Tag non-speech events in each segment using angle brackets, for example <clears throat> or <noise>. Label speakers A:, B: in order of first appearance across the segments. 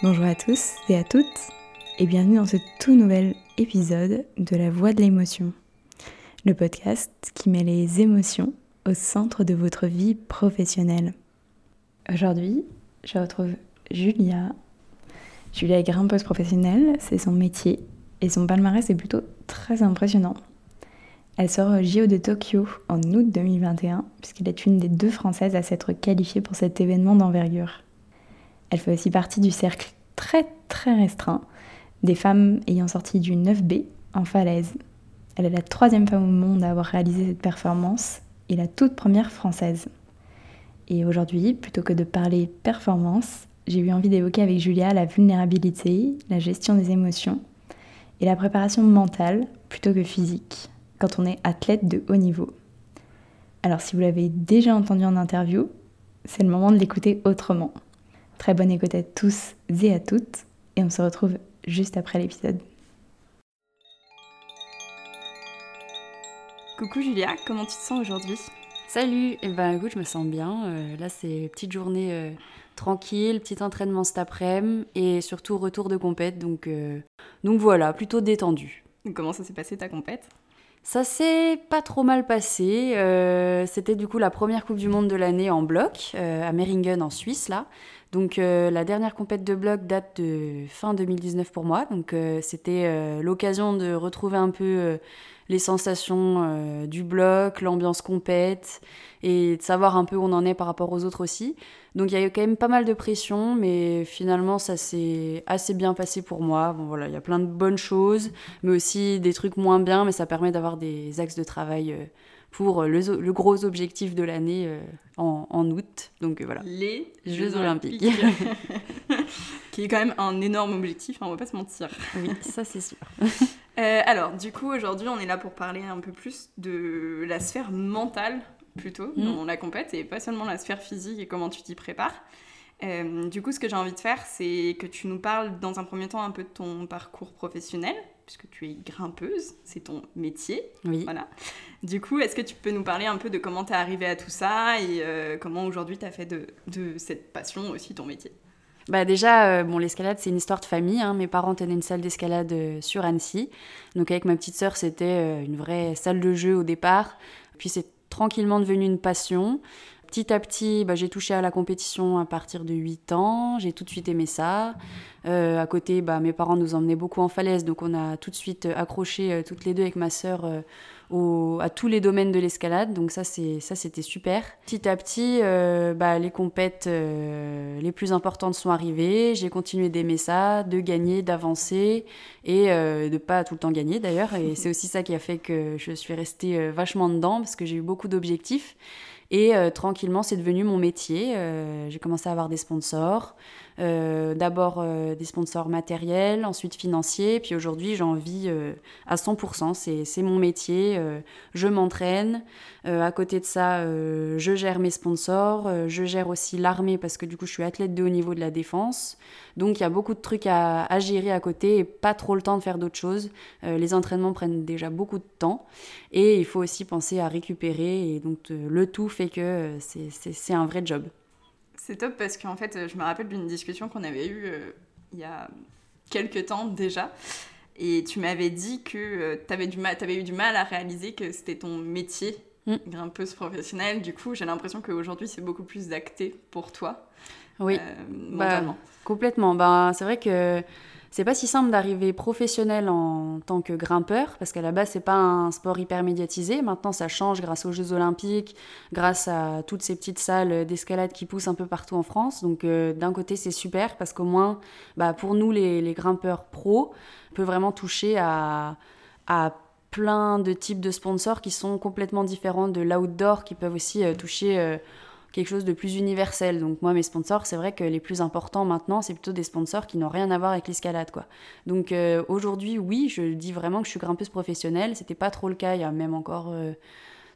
A: Bonjour à tous et à toutes et bienvenue dans ce tout nouvel épisode de La Voix de l'émotion, le podcast qui met les émotions au centre de votre vie professionnelle. Aujourd'hui, je retrouve Julia. Julia est grimpeuse professionnelle, c'est son métier et son palmarès est plutôt très impressionnant. Elle sort au JO de Tokyo en août 2021 puisqu'elle est une des deux Françaises à s'être qualifiée pour cet événement d'envergure. Elle fait aussi partie du cercle très très restreint des femmes ayant sorti du 9B en falaise. Elle est la troisième femme au monde à avoir réalisé cette performance et la toute première française. Et aujourd'hui, plutôt que de parler performance, j'ai eu envie d'évoquer avec Julia la vulnérabilité, la gestion des émotions et la préparation mentale plutôt que physique quand on est athlète de haut niveau. Alors si vous l'avez déjà entendu en interview, c'est le moment de l'écouter autrement. Très bonne écoute à tous et à toutes, et on se retrouve juste après l'épisode. Coucou Julia, comment tu te sens aujourd'hui?
B: Salut, eh ben écoute, je me sens bien. Euh, là, c'est petite journée euh, tranquille, petit entraînement cet après-midi et surtout retour de compète. Donc, euh, donc voilà, plutôt détendu.
A: Comment ça s'est passé ta compète?
B: Ça s'est pas trop mal passé. C'était du coup la première Coupe du Monde de l'année en bloc, à Meringen en Suisse, là. Donc euh, la dernière compète de bloc date de fin 2019 pour moi. Donc euh, c'était euh, l'occasion de retrouver un peu les sensations du bloc, l'ambiance compète et de savoir un peu où on en est par rapport aux autres aussi. Donc il y a quand même pas mal de pression, mais finalement ça s'est assez bien passé pour moi. Bon voilà, il y a plein de bonnes choses, mais aussi des trucs moins bien, mais ça permet d'avoir des axes de travail pour le, gros objectif de l'année euh, en, août. Donc euh, voilà.
A: Les Jeux, Olympiques. <laughs> <laughs> qui est quand même un énorme objectif, hein, on va pas se mentir.
B: Oui, ça c'est sûr. <laughs>
A: Euh, alors, du coup, aujourd'hui, on est là pour parler un peu plus de la sphère mentale, plutôt, mm. dans la compète, et pas seulement la sphère physique et comment tu t'y prépares. du coup, ce que j'ai envie de faire, c'est que tu nous parles dans un premier temps un peu de ton parcours professionnel, puisque tu es grimpeuse, c'est ton métier.
B: Oui.
A: Voilà. Du coup, est-ce que tu peux nous parler un peu de comment tu es arrivée à tout ça et euh, comment aujourd'hui tu as fait de, cette passion aussi ton métier?
B: Bah déjà, euh, bon, l'escalade, c'est une histoire de famille. Hein. Mes parents tenaient une salle d'escalade euh, sur Annecy. Donc avec ma petite sœur, c'était une vraie salle de jeu au départ. Puis c'est tranquillement devenu une passion. Petit à petit, bah, j'ai touché à la compétition à partir de 8 ans. J'ai tout de suite aimé ça. à côté, bah, mes parents nous emmenaient beaucoup en falaise. Donc on a tout de suite accroché toutes les deux avec ma sœur à tous les domaines de l'escalade. Donc ça, c'est ça, c'était super. Petit à petit, euh, bah, les compètes euh, les plus importantes sont arrivées. J'ai continué d'aimer ça, de gagner, d'avancer et euh, de pas tout le temps gagner d'ailleurs. Et <laughs> c'est aussi ça qui a fait que je suis restée vachement dedans parce que j'ai eu beaucoup d'objectifs. Et tranquillement, c'est devenu mon métier. j'ai commencé à avoir des sponsors. Euh, d'abord euh, des sponsors matériels, ensuite financiers, puis aujourd'hui j'en vis euh, à 100%, c'est mon métier, je m'entraîne, à côté de ça je gère mes sponsors, je gère aussi l'armée parce que du coup je suis athlète de haut niveau de la défense, donc il y a beaucoup de trucs à, à gérer à côté et pas trop le temps de faire d'autres choses. les entraînements prennent déjà beaucoup de temps. Et il faut aussi penser à récupérer. Et donc le tout fait que c'est un vrai job.
A: C'est top parce qu'en fait, je me rappelle d'une discussion qu'on avait eue euh, il y a quelques temps déjà. Et tu m'avais dit que euh, tu avais, avais, eu du mal à réaliser que c'était ton métier, mm. grimpeuse professionnelle. Du coup, j'ai l'impression qu'aujourd'hui, c'est beaucoup plus acté pour toi.
B: Oui, euh, bah, complètement. Bah, c'est vrai que c'est pas si simple d'arriver professionnel en tant que grimpeur, parce qu'à la base, c'est pas un sport hyper médiatisé. Maintenant, ça change grâce aux Jeux Olympiques, grâce à toutes ces petites salles d'escalade qui poussent un peu partout en France. Donc, euh, d'un côté, c'est super, parce qu'au moins, bah, pour nous, les, grimpeurs pros, on peut vraiment toucher à, à plein de types de sponsors qui sont complètement différents de l'outdoor, qui peuvent aussi euh, toucher. Euh, quelque chose de plus universel. Donc moi, mes sponsors, c'est vrai que les plus importants maintenant, c'est plutôt des sponsors qui n'ont rien à voir avec l'escalade, quoi. Donc euh, aujourd'hui, oui, je dis vraiment que je suis grimpeuse professionnelle. C'était pas trop le cas il y a même encore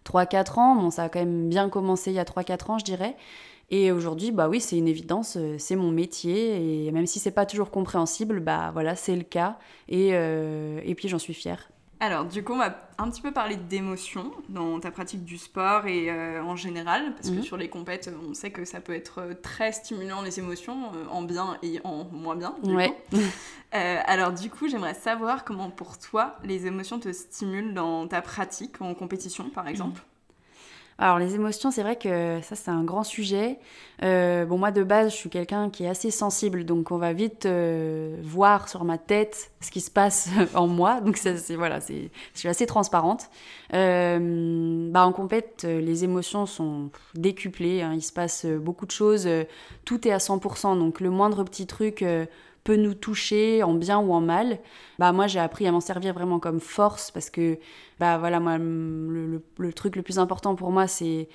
B: 3-4 euh, ans. Bon, ça a quand même bien commencé il y a 3-4 ans, je dirais. Et aujourd'hui, bah oui, c'est une évidence, euh, c'est mon métier. Et même si c'est pas toujours compréhensible, bah voilà, c'est le cas. Et, et puis j'en suis fière.
C: Alors, du coup, on va un petit peu parler d'émotions dans ta pratique du sport et euh, en général, parce que
B: Mhm.
C: sur les compètes, on sait que ça peut être euh, très stimulant les émotions, euh, en bien et en moins bien. du
B: Ouais.
C: coup. <laughs> Euh, alors, du coup, j'aimerais savoir comment pour toi les émotions te stimulent dans ta pratique en compétition, par exemple.
B: Alors les émotions, c'est vrai que ça c'est un grand sujet. Euh, bon moi de base je suis quelqu'un qui est assez sensible, donc on va vite euh, voir sur ma tête ce qui se passe <laughs> en moi. Donc c'est voilà, c'est je suis assez transparente. Euh, bah en compète, les émotions sont décuplées. hein. il se passe beaucoup de choses. tout est à 100%, donc le moindre petit truc. peut nous toucher en bien ou en mal. Bah moi j'ai appris à m'en servir vraiment comme force parce que bah voilà moi le, le- truc le plus important pour moi c'est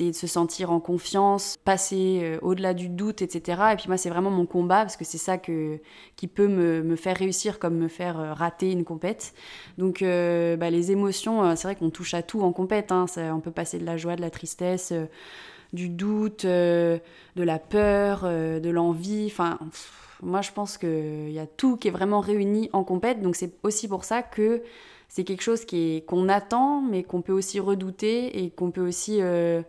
B: de se sentir en confiance, passer euh, au-delà du doute, etc. Et puis moi c'est vraiment mon combat parce que c'est ça que qui peut me, me faire réussir comme me faire euh, rater une compète. Donc euh, bah, les émotions, c'est vrai qu'on touche à tout en compète. Hein. On peut passer de la joie, de la tristesse. du doute, de la peur, de l'envie. Enfin, moi, je pense qu'il y a tout qui est vraiment réuni en compète. Donc, c'est aussi pour ça que c'est quelque chose qui est- qu'on attend, mais qu'on peut aussi redouter et qu'on peut aussi. euh,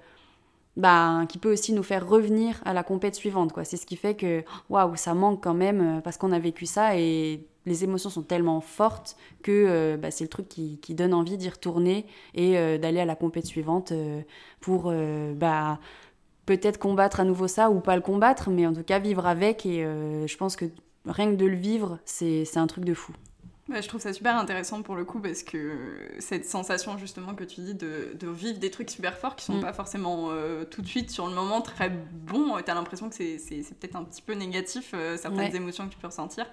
B: bah, qui peut aussi nous faire revenir à la compète suivante. quoi. C'est ce qui fait que, waouh, ça manque quand même, euh, parce qu'on a vécu ça et les émotions sont tellement fortes que euh, bah, c'est le truc qui, qui donne envie d'y retourner et d'aller à la compète suivante pour bah, peut-être combattre à nouveau ça ou pas le combattre, mais en tout cas vivre avec. Et je pense que rien que de le vivre, c'est un truc de fou.
C: Ouais, je trouve ça super intéressant pour le coup parce que cette sensation justement que tu dis de, de vivre des trucs super forts qui sont
B: Mm.
C: pas forcément euh, tout de suite sur le moment très bons, euh, t'as l'impression que c'est peut-être un petit peu négatif euh, certaines
B: Ouais.
C: émotions que tu peux ressentir.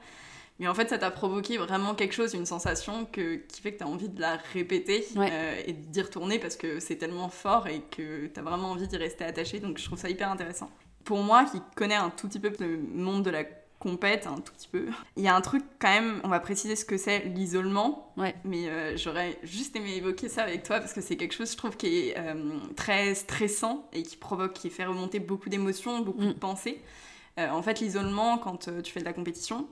C: Mais en fait, ça t'a provoqué vraiment quelque chose, une sensation que, qui fait que tu as envie de la répéter
B: Ouais.
C: euh, et d'y retourner parce que c'est tellement fort et que tu as vraiment envie d'y rester attaché. Donc je trouve ça hyper intéressant. Pour moi, qui connais un tout petit peu le monde de la compète, un tout petit peu, il y a un truc quand même, on va préciser ce que c'est l'isolement.
B: Ouais.
C: Mais euh, j'aurais juste aimé évoquer ça avec toi parce que c'est quelque chose, je trouve, qui est euh, très stressant et qui provoque, qui fait remonter beaucoup d'émotions, beaucoup
B: Mm.
C: de pensées. Euh, en fait, l'isolement, quand tu fais de la compétition,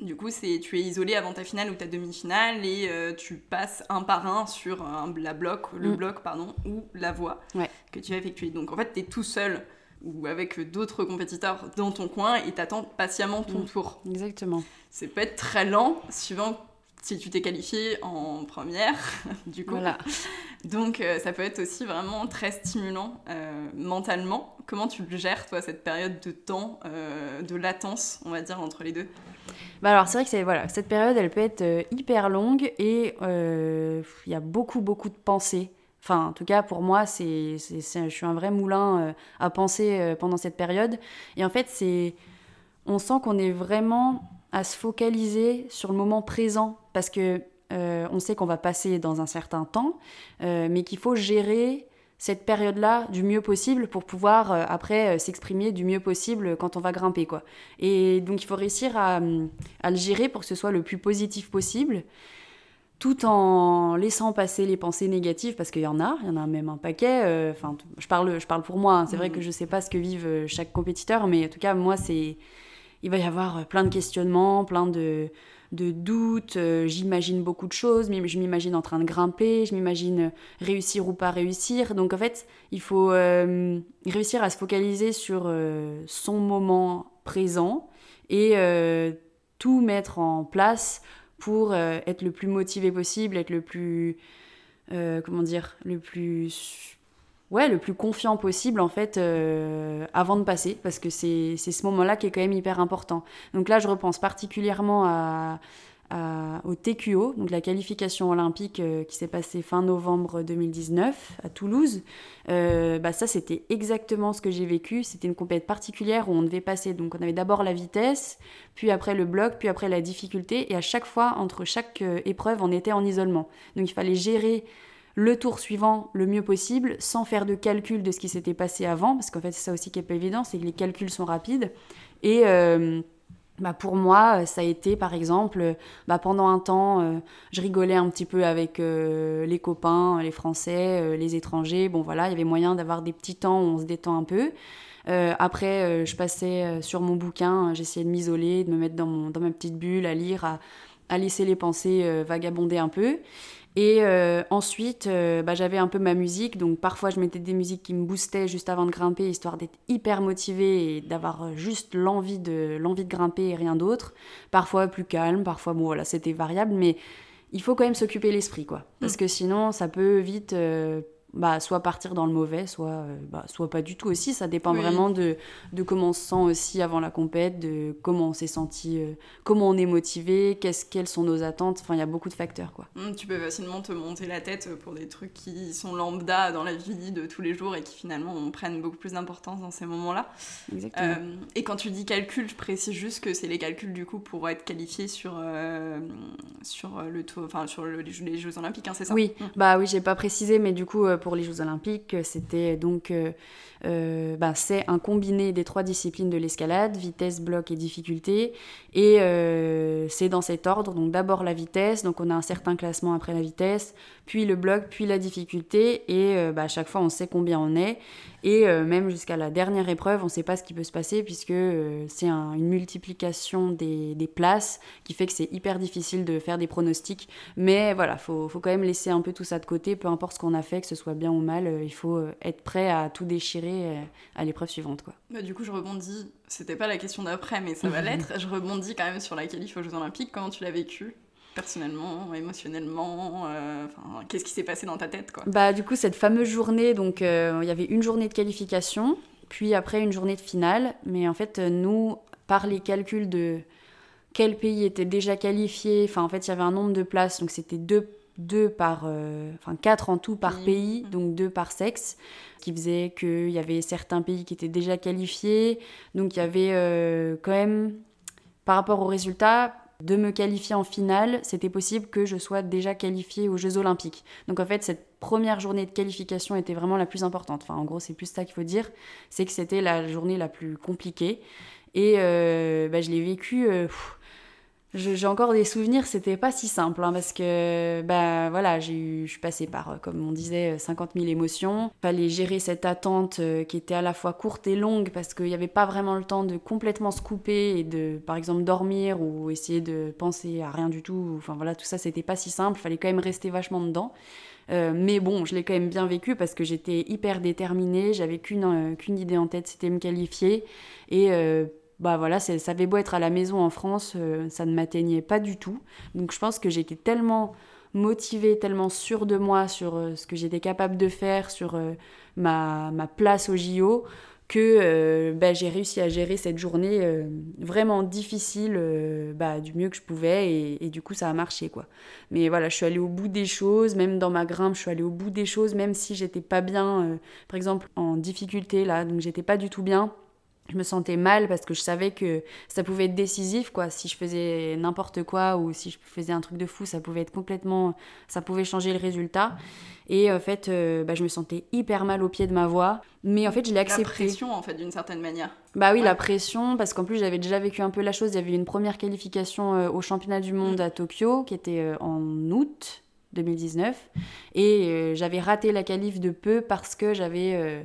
C: du coup, c'est tu es isolé avant ta finale ou ta demi-finale et euh, tu passes un par un sur un- la bloc, le
B: Mm.
C: bloc pardon, ou la voie
B: Ouais.
C: que tu as effectuée. Donc en fait, tu es tout seul ou avec d'autres compétiteurs dans ton coin et t'attends patiemment ton
B: Mm.
C: tour.
B: Exactement.
C: C'est peut être très lent suivant si tu t'es qualifié en première, <laughs> du coup.
B: Voilà.
C: Donc euh, ça peut être aussi vraiment très stimulant euh, mentalement. Comment tu le gères, toi, cette période de temps, euh, de latence, on va dire, entre les deux?
B: Bah alors c'est vrai que voilà cette période elle peut être hyper longue et il y a beaucoup beaucoup de pensées. Enfin en tout cas pour moi c'est je suis un vrai moulin euh, à penser euh, pendant cette période et en fait c'est on sent qu'on est vraiment à se focaliser sur le moment présent parce que euh, on sait qu'on va passer dans un certain temps mais qu'il faut gérer cette période-là du mieux possible pour pouvoir après s'exprimer du mieux possible quand on va grimper quoi. Et donc il faut réussir à, à le gérer pour que ce soit le plus positif possible, tout en laissant passer les pensées négatives, parce qu'il y en a, il y en a même un paquet. euh, Enfin, je parle, je parle pour moi, hein, c'est vrai
C: Mhm.
B: que je sais pas ce que vivent euh, chaque compétiteur, mais en tout cas, moi, c'est... Il va y avoir euh, plein de questionnements, plein de, de doutes, j'imagine beaucoup de choses, mais je m'imagine en train de grimper, je m'imagine réussir ou pas réussir. Donc en fait, il faut euh, réussir à se focaliser sur euh, son moment présent et tout mettre en place pour euh, être le plus motivé possible, être le plus euh, comment dire, le plus ouais, le plus confiant possible en fait euh, avant de passer parce que c'est c'est ce moment-là qui est quand même hyper important. Donc là, je repense particulièrement à, au TQO, donc la qualification olympique euh, qui s'est passée fin novembre 2019 à Toulouse. Euh, bah ça, c'était exactement ce que j'ai vécu. C'était une compétition particulière où on devait passer. Donc, on avait d'abord la vitesse, puis après le bloc, puis après la difficulté. Et à chaque fois, entre chaque euh, épreuve, on était en isolement. Donc, il fallait gérer le tour suivant le mieux possible, sans faire de calcul de ce qui s'était passé avant, parce qu'en fait, c'est ça aussi qui est pas évident, c'est que les calculs sont rapides. Bah pour moi, ça a été, par exemple, bah pendant un temps, euh, je rigolais un petit peu avec euh, les copains, les Français, euh, les étrangers. Bon, voilà, il y avait moyen d'avoir des petits temps où on se détend un peu. Euh, après, euh, je passais euh, sur mon bouquin, j'essayais de m'isoler, de me mettre dans, mon, dans ma petite bulle, à lire, à, à laisser les pensées euh, vagabonder un peu. Et euh, ensuite, euh, bah, j'avais un peu ma musique, donc parfois je mettais des musiques qui me boostaient juste avant de grimper, histoire d'être hyper motivée et d'avoir euh, juste l'envie de, l'envie de grimper et rien d'autre. Parfois plus calme, parfois, bon voilà, c'était variable, mais il faut quand même s'occuper l'esprit, quoi. Parce mm. que sinon, ça peut vite bah, soit partir dans le mauvais, soit, euh, bah, soit pas du tout aussi. Ça dépend vraiment de, de comment on se sent aussi avant la compète, de comment on s'est senti, euh, comment on est motivé, qu'est-ce, quelles sont nos attentes. Enfin, il y a beaucoup de facteurs. Quoi.
C: Mmh, tu peux facilement te monter la tête pour des trucs qui sont lambda dans la vie de tous les jours et qui finalement prennent beaucoup plus d'importance dans ces moments-là.
B: Exactement.
C: Euh, et quand tu dis calcul, je précise juste que c'est les calculs du coup pour être qualifié sur, sur, le, enfin, sur les Jeux Olympiques, hein, c'est ça?
B: Oui, mmh. bah oui, j'ai pas précisé, mais du coup pour les Jeux Olympiques, c'était donc euh, euh, bah, c'est un combiné des trois disciplines de l'escalade, vitesse, bloc et difficulté. Et euh, c'est dans cet ordre, donc d'abord la vitesse, donc on a un certain classement après la vitesse, puis le bloc, puis la difficulté, et bah, à chaque fois on sait combien on est. Et même jusqu'à la dernière épreuve, on ne sait pas ce qui peut se passer puisque c'est une multiplication des, des, places qui fait que c'est hyper difficile de faire des pronostics. Mais voilà, faut, faut quand même laisser un peu tout ça de côté, peu importe ce qu'on a fait, que ce soit bien ou mal, il faut être prêt à tout déchirer euh, à l'épreuve suivante. Quoi.
C: Bah, du coup, je rebondis, c'était pas la question d'après, mais ça va <laughs> l'être. Je rebondis quand même sur la qualif aux Jeux Olympiques. Comment tu l'as vécu? Personnellement, émotionnellement euh, Qu'est-ce qui s'est passé dans ta tête quoi?
B: Bah du coup cette fameuse journée, donc euh, il y avait une journée de qualification, puis après une journée de finale. Mais en fait nous, par les calculs de quel pays était déjà qualifié, enfin en fait il y avait un nombre de places, donc c'était deux deux par, euh, enfin quatre en tout par pays, donc deux par sexe, qui faisait qu'il y avait certains pays qui étaient déjà qualifiés, donc il y avait euh, quand même, par rapport aux résultats, de me qualifier en finale, c'était possible que je sois déjà qualifiée aux Jeux Olympiques. Donc en fait, cette première journée de qualification était vraiment la plus importante. Enfin, en gros, c'est plus ça qu'il faut dire, c'est que c'était la journée la plus compliquée. Et euh, bah, je l'ai vécu j'ai encore des souvenirs, c'était pas si simple, hein, parce que bah, voilà, je suis passée par, euh, comme on disait, 50 000 émotions. Fallait gérer cette attente euh, qui était à la fois courte et longue, parce qu'il n'y avait pas vraiment le temps de complètement se couper et de, par exemple, dormir ou essayer de penser à rien du tout. Enfin voilà, tout ça, c'était pas si simple, fallait quand même rester vachement dedans. Euh, mais bon, je l'ai quand même bien vécu parce que j'étais hyper déterminée, j'avais qu'une qu'une idée en tête, c'était me qualifier. Et bah voilà, ça avait beau être à la maison en France, euh, ça ne m'atteignait pas du tout. Donc je pense que j'étais tellement motivée, tellement sûre de moi sur euh, ce que j'étais capable de faire, sur euh, ma, ma, place au JO, que bah, j'ai réussi à gérer cette journée vraiment difficile bah, du mieux que je pouvais et, et, du coup ça a marché quoi. Mais voilà, je suis allée au bout des choses, même dans ma grimpe, je suis allée au bout des choses, même si j'étais pas bien, par exemple en difficulté là, donc j'étais pas du tout bien je me sentais mal parce que je savais que ça pouvait être décisif quoi. Si je faisais n'importe quoi ou si je faisais un truc de fou ça pouvait être complètement ça pouvait changer le résultat. Et en fait euh, bah, je me sentais hyper mal au pied de ma voix. Mais en fait je l'ai accepté. la
C: pression en fait d'une certaine manière.
B: Bah oui la pression parce qu'en plus j'avais déjà vécu un peu la chose. Il y avait une première qualification euh, au championnat du monde mm. à Tokyo qui était euh, en août 2019 et j'avais raté la qualif de peu parce que j'avais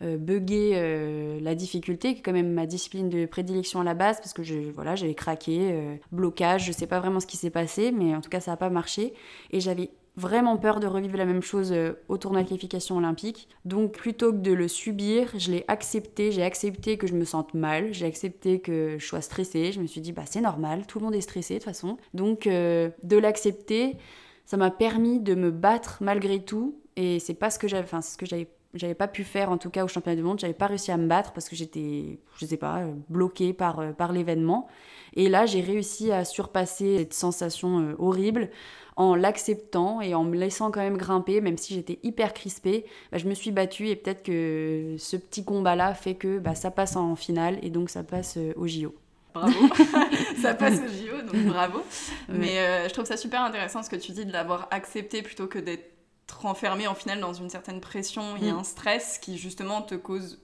B: bugger euh, la difficulté, qui est quand même ma discipline de prédilection à la base, parce que voilà, j'avais craqué, euh, blocage, je sais pas vraiment ce qui s'est passé, mais en tout cas ça n'a pas marché. Et j'avais vraiment peur de revivre la même chose au tournoi de qualification olympique. Donc plutôt que de le subir, je l'ai accepté, j'ai accepté que je me sente mal, j'ai accepté que je sois stressée, je me suis dit bah c'est normal, tout le monde est stressé de toute façon. Donc de l'accepter, ça m'a permis de me battre malgré tout et c'est pas ce que j'avais enfin ce que j'avais j'avais pas pu faire en tout cas au championnat du monde, j'avais pas réussi à me battre parce que j'étais, je sais pas, euh, bloquée par, euh, par l'événement. Et là, j'ai réussi à surpasser cette sensation euh, horrible en l'acceptant et en me laissant quand même grimper, même si j'étais hyper crispée. Bah, je me suis battue et peut-être que ce petit combat-là fait que bah, ça passe en finale et donc ça passe au JO.
C: Bravo, <laughs> ça passe au JO, donc bravo. Mais je trouve ça super intéressant ce que tu dis de l'avoir accepté plutôt que d'être renfermé en final dans une certaine pression et mm. un stress qui justement te cause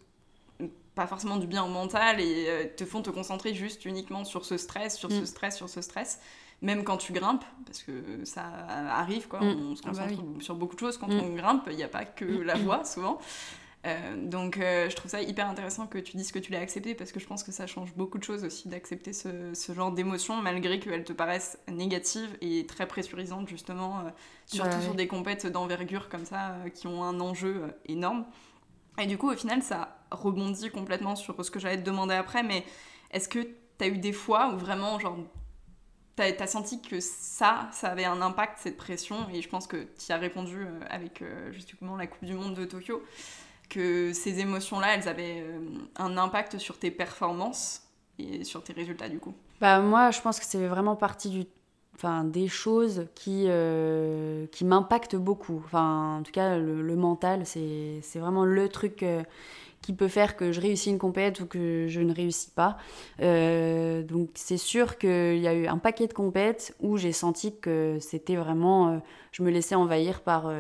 C: pas forcément du bien au mental et euh, te font te concentrer juste uniquement sur ce stress, sur ce mm. stress, sur ce stress, même quand tu grimpes, parce que ça arrive, quoi, mm. on se ah bah concentre sur beaucoup de choses quand on grimpe, il n'y a pas que la <clears throat> voix souvent. Euh, donc euh, je trouve ça hyper intéressant que tu dises que tu l'as accepté parce que je pense que ça change beaucoup de choses aussi d'accepter ce, ce, genre d'émotions malgré qu'elles te paraissent négatives et très pressurisantes justement, euh, surtout sur des compètes d'envergure comme ça qui ont un enjeu énorme. Et du coup au final ça rebondit complètement sur ce que j'allais te demander après mais est-ce que tu as eu des fois où vraiment genre T'as as senti que ça, ça avait un impact, cette pression, et je pense que tu as répondu avec justement la Coupe du Monde de Tokyo que ces émotions-là, elles avaient euh, un impact sur tes performances et sur tes résultats du coup
B: Bah moi, je pense que c'est vraiment partie du enfin des choses qui euh, qui m'impactent beaucoup. Enfin en tout cas le, mental, c'est vraiment le truc euh, qui peut faire que je réussis une compète ou que je ne réussis pas. donc c'est sûr qu'il y a eu un paquet de compètes où j'ai senti que c'était vraiment, je me laissais envahir par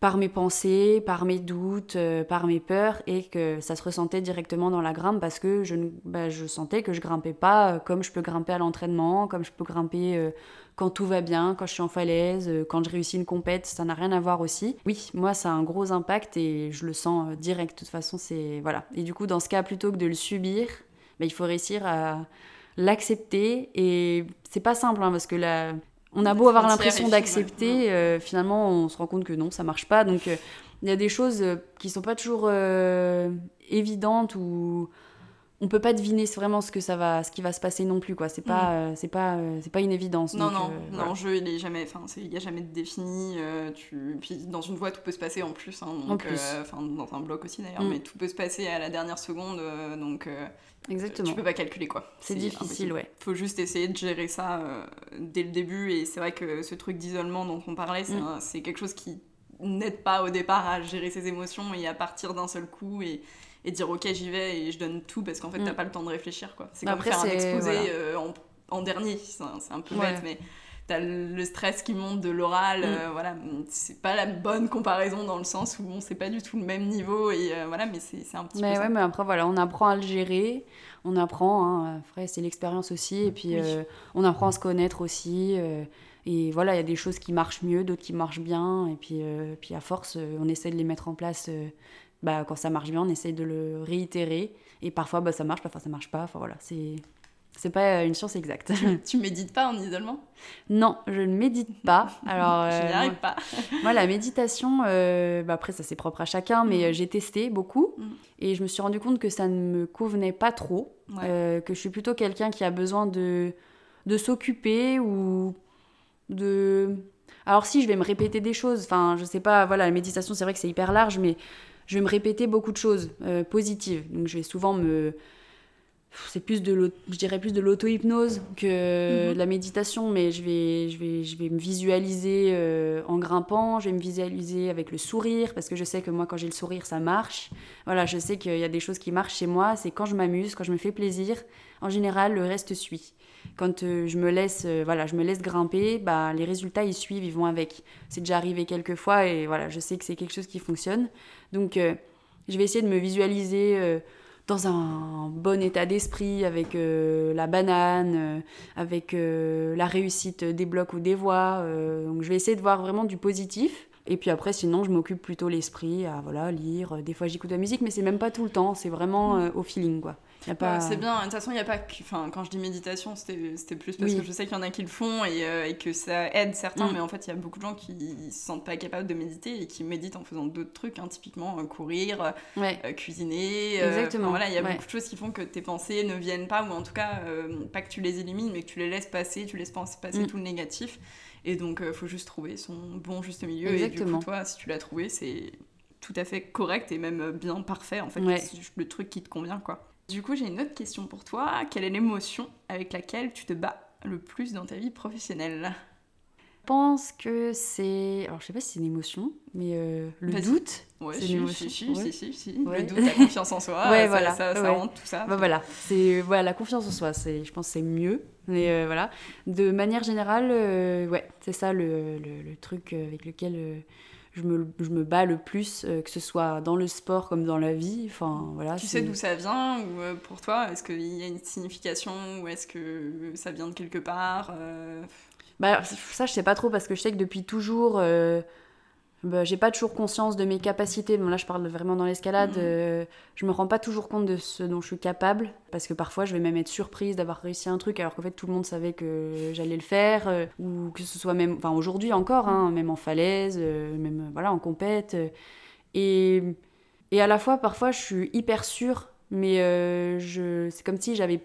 B: par mes pensées, par mes doutes, euh, par mes peurs, et que ça se ressentait directement dans la grimpe parce que je, bah, je sentais que je grimpais pas euh, comme je peux grimper à l'entraînement, comme je peux grimper euh, quand tout va bien, quand je suis en falaise, quand je réussis une compète, ça n'a rien à voir aussi. Oui, moi ça a un gros impact et je le sens direct. De toute façon, c'est voilà. Et du coup, dans ce cas, plutôt que de le subir, bah, il faut réussir à l'accepter et c'est pas simple hein, parce que la, on a beau avoir l'impression d'accepter, euh, finalement, on se rend compte que non, ça marche pas. Donc, euh, il y a des choses euh, qui sont pas toujours évidentes ou on peut pas deviner vraiment ce que ça va, ce qui va se passer non plus quoi. C'est pas, mm. c'est pas, c'est pas une évidence.
C: Non non, l'enjeu il est jamais, enfin il y a jamais de défini. tu, puis dans une voie tout peut se passer en plus. Hein, en plus. Enfin dans un bloc aussi d'ailleurs, mm. mais tout peut se passer à la dernière seconde. donc
B: Exactement.
C: Tu peux pas calculer quoi.
B: C'est difficile, ouais.
C: Faut juste essayer de gérer ça euh, dès le début et c'est vrai que ce truc d'isolement dont on parlait, c'est mm. quelque chose qui n'aide pas au départ à gérer ses émotions et à partir d'un seul coup et, et dire ok j'y vais et je donne tout parce qu'en fait t'as mm. pas le temps de réfléchir quoi. C'est comme faire un exposé euh, en, en, dernier, c'est un, peu bête mais t'as le stress qui monte de l'oral, mm. euh, voilà, c'est pas la bonne comparaison dans le sens où bon, c'est pas du tout le même niveau et euh, voilà, mais c'est un petit
B: mais
C: peu.
B: Ouais, mais après voilà, on apprend à le gérer, on apprend, hein, après c'est l'expérience aussi, et puis euh, on apprend à se connaître aussi. et voilà, il y a des choses qui marchent mieux, d'autres qui marchent bien, et puis, puis à force, on essaie de les mettre en place. Bah, quand ça marche bien, on essaie de le réitérer, et parfois bah, ça marche, parfois ça marche pas. Enfin voilà, c'est c'est pas une science exacte.
C: tu médites pas en isolement?
B: Non, je ne médite pas. Alors, <laughs>
C: je n'y euh, arrive pas.
B: moi, la méditation, euh, bah après, ça c'est propre à chacun, mais mm. euh, j'ai testé beaucoup mm. et je me suis rendu compte que ça ne me convenait pas trop. que je suis plutôt quelqu'un qui a besoin de, de s'occuper ou de. Alors, si je vais me répéter des choses, enfin, je sais pas, voilà, la méditation, c'est vrai que c'est hyper large, mais je vais me répéter beaucoup de choses positives. Donc, je vais souvent me c'est plus de je dirais plus de l'auto-hypnose que mhm. de la méditation mais je vais je vais je vais me visualiser euh, en grimpant je vais me visualiser avec le sourire parce que je sais que moi quand j'ai le sourire ça marche. Voilà je sais qu'il y a des choses qui marchent chez moi c'est quand je m'amuse quand je me fais plaisir. En général le reste suit. Quand euh, je me laisse euh, voilà je me laisse grimper bah les résultats ils suivent ils vont avec. C'est déjà arrivé quelques fois et voilà je sais que c'est quelque chose qui fonctionne donc je vais essayer de me visualiser dans un bon état d'esprit, avec euh, la banane, euh, avec euh, la réussite des blocs ou des voix. donc je vais essayer de voir vraiment du positif. Et puis après, sinon, je m'occupe plutôt l'esprit à voilà, lire. Des fois, j'écoute de la musique, mais c'est même pas tout le temps. C'est vraiment au feeling, quoi.
C: Pas... c'est bien, de toute façon, il n'y a pas que. Enfin, quand je dis méditation, c'était plus parce que je sais qu'il y en a qui le font et, euh, et que ça aide certains, mm. mais en fait, il y a beaucoup de gens qui ne se sentent pas capables de méditer et qui méditent en faisant d'autres trucs, hein, typiquement euh, courir, euh, cuisiner. Exactement. voilà, il y a beaucoup de choses qui font que tes pensées ne viennent pas, ou en tout cas, pas que tu les élimines, mais que tu les laisses passer, tu laisses passer mm. tout le négatif. Et donc, il faut juste trouver son bon juste milieu. Exactement. Et du coup, toi, si tu l'as trouvé, c'est tout à fait correct et même bien parfait en fait. C'est le truc qui te convient, quoi. Du coup, j'ai une autre question pour toi. Quelle est l'émotion avec laquelle tu te bats le plus dans ta vie professionnelle?
B: Je pense que c'est. Alors, je sais pas si c'est une émotion, mais euh, le doute.
C: Ouais, c'est une émotion. Si, si, si, si, Le doute, la confiance en soi, <laughs> ouais, ça, voilà. ça, ça tout ça.
B: Bah, voilà, c'est voilà, la confiance en soi, c'est, je pense que c'est mieux. Mais euh, voilà, de manière générale, euh, ouais, c'est ça le, le, le, truc avec lequel je me, je me bats le plus, euh, que ce soit dans le sport comme dans la vie. Enfin, voilà,
C: tu sais d'où ça vient ou euh, pour toi Est-ce qu'il y a une signification ou est-ce que ça vient de quelque part euh?
B: bah, Ça, je sais pas trop parce que je sais que depuis toujours, bah, j'ai pas toujours conscience de mes capacités. Bon, là, je parle vraiment dans l'escalade.
C: Mhm.
B: euh, je me rends pas toujours compte de ce dont je suis capable. Parce que parfois, je vais même être surprise d'avoir réussi un truc alors qu'en fait, tout le monde savait que j'allais le faire. euh, ou que ce soit même. Enfin, aujourd'hui encore, hein, même en falaise, euh, même voilà, en compète. et, et à la fois, parfois, je suis hyper sûre. Mais je, c'est comme si j'avais